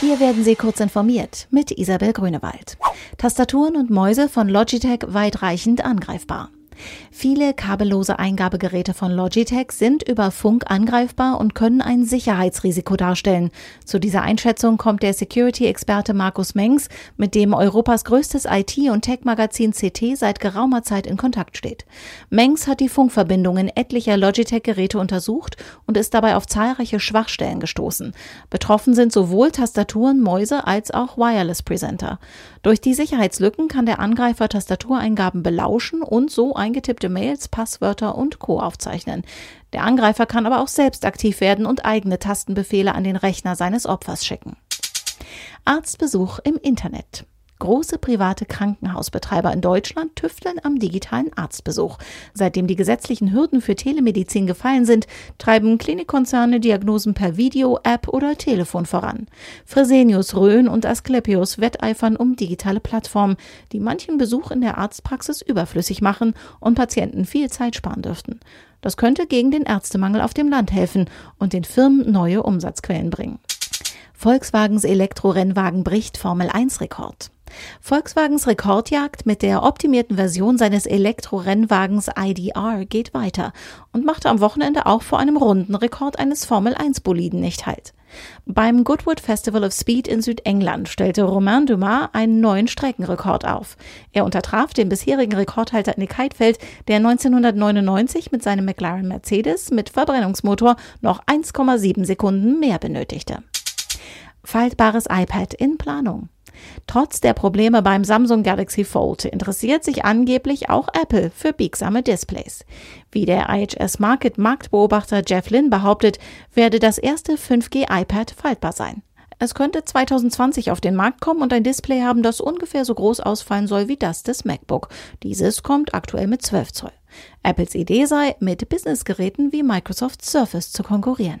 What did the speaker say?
Hier werden Sie kurz informiert mit Isabel Grünewald. Tastaturen und Mäuse von Logitech weitreichend angreifbar. Viele kabellose Eingabegeräte von Logitech sind über Funk angreifbar und können ein Sicherheitsrisiko darstellen. Zu dieser Einschätzung kommt der Security-Experte Markus Mengs, mit dem Europas größtes IT- und Tech-Magazin CT seit geraumer Zeit in Kontakt steht. Mengs hat die Funkverbindungen etlicher Logitech-Geräte untersucht und ist dabei auf zahlreiche Schwachstellen gestoßen. Betroffen sind sowohl Tastaturen, Mäuse als auch Wireless-Presenter. Durch die Sicherheitslücken kann der Angreifer Tastatureingaben belauschen und so eingetippte Mails, Passwörter und Co. aufzeichnen. Der Angreifer kann aber auch selbst aktiv werden und eigene Tastenbefehle an den Rechner seines Opfers schicken. Arztbesuch im Internet. Große private Krankenhausbetreiber in Deutschland tüfteln am digitalen Arztbesuch. Seitdem die gesetzlichen Hürden für Telemedizin gefallen sind, treiben Klinikkonzerne Diagnosen per Video, App oder Telefon voran. Fresenius, Rhön und Asklepios wetteifern um digitale Plattformen, die manchen Besuch in der Arztpraxis überflüssig machen und Patienten viel Zeit sparen dürften. Das könnte gegen den Ärztemangel auf dem Land helfen und den Firmen neue Umsatzquellen bringen. Volkswagens Elektrorennwagen bricht Formel 1 Rekord. Volkswagens Rekordjagd mit der optimierten Version seines Elektro-Rennwagens IDR geht weiter und machte am Wochenende auch vor einem Rundenrekord eines Formel-1-Boliden nicht halt. Beim Goodwood Festival of Speed in Südengland stellte Romain Dumas einen neuen Streckenrekord auf. Er untertraf den bisherigen Rekordhalter Nick Heidfeld, der 1999 mit seinem McLaren Mercedes mit Verbrennungsmotor noch 1,7 Sekunden mehr benötigte. Faltbares iPad in Planung. Trotz der Probleme beim Samsung Galaxy Fold interessiert sich angeblich auch Apple für biegsame Displays. Wie der IHS Market Marktbeobachter Jeff Lynn behauptet, werde das erste 5G iPad faltbar sein. Es könnte 2020 auf den Markt kommen und ein Display haben, das ungefähr so groß ausfallen soll wie das des MacBook. Dieses kommt aktuell mit 12 Zoll. Apples Idee sei, mit Businessgeräten wie Microsoft Surface zu konkurrieren.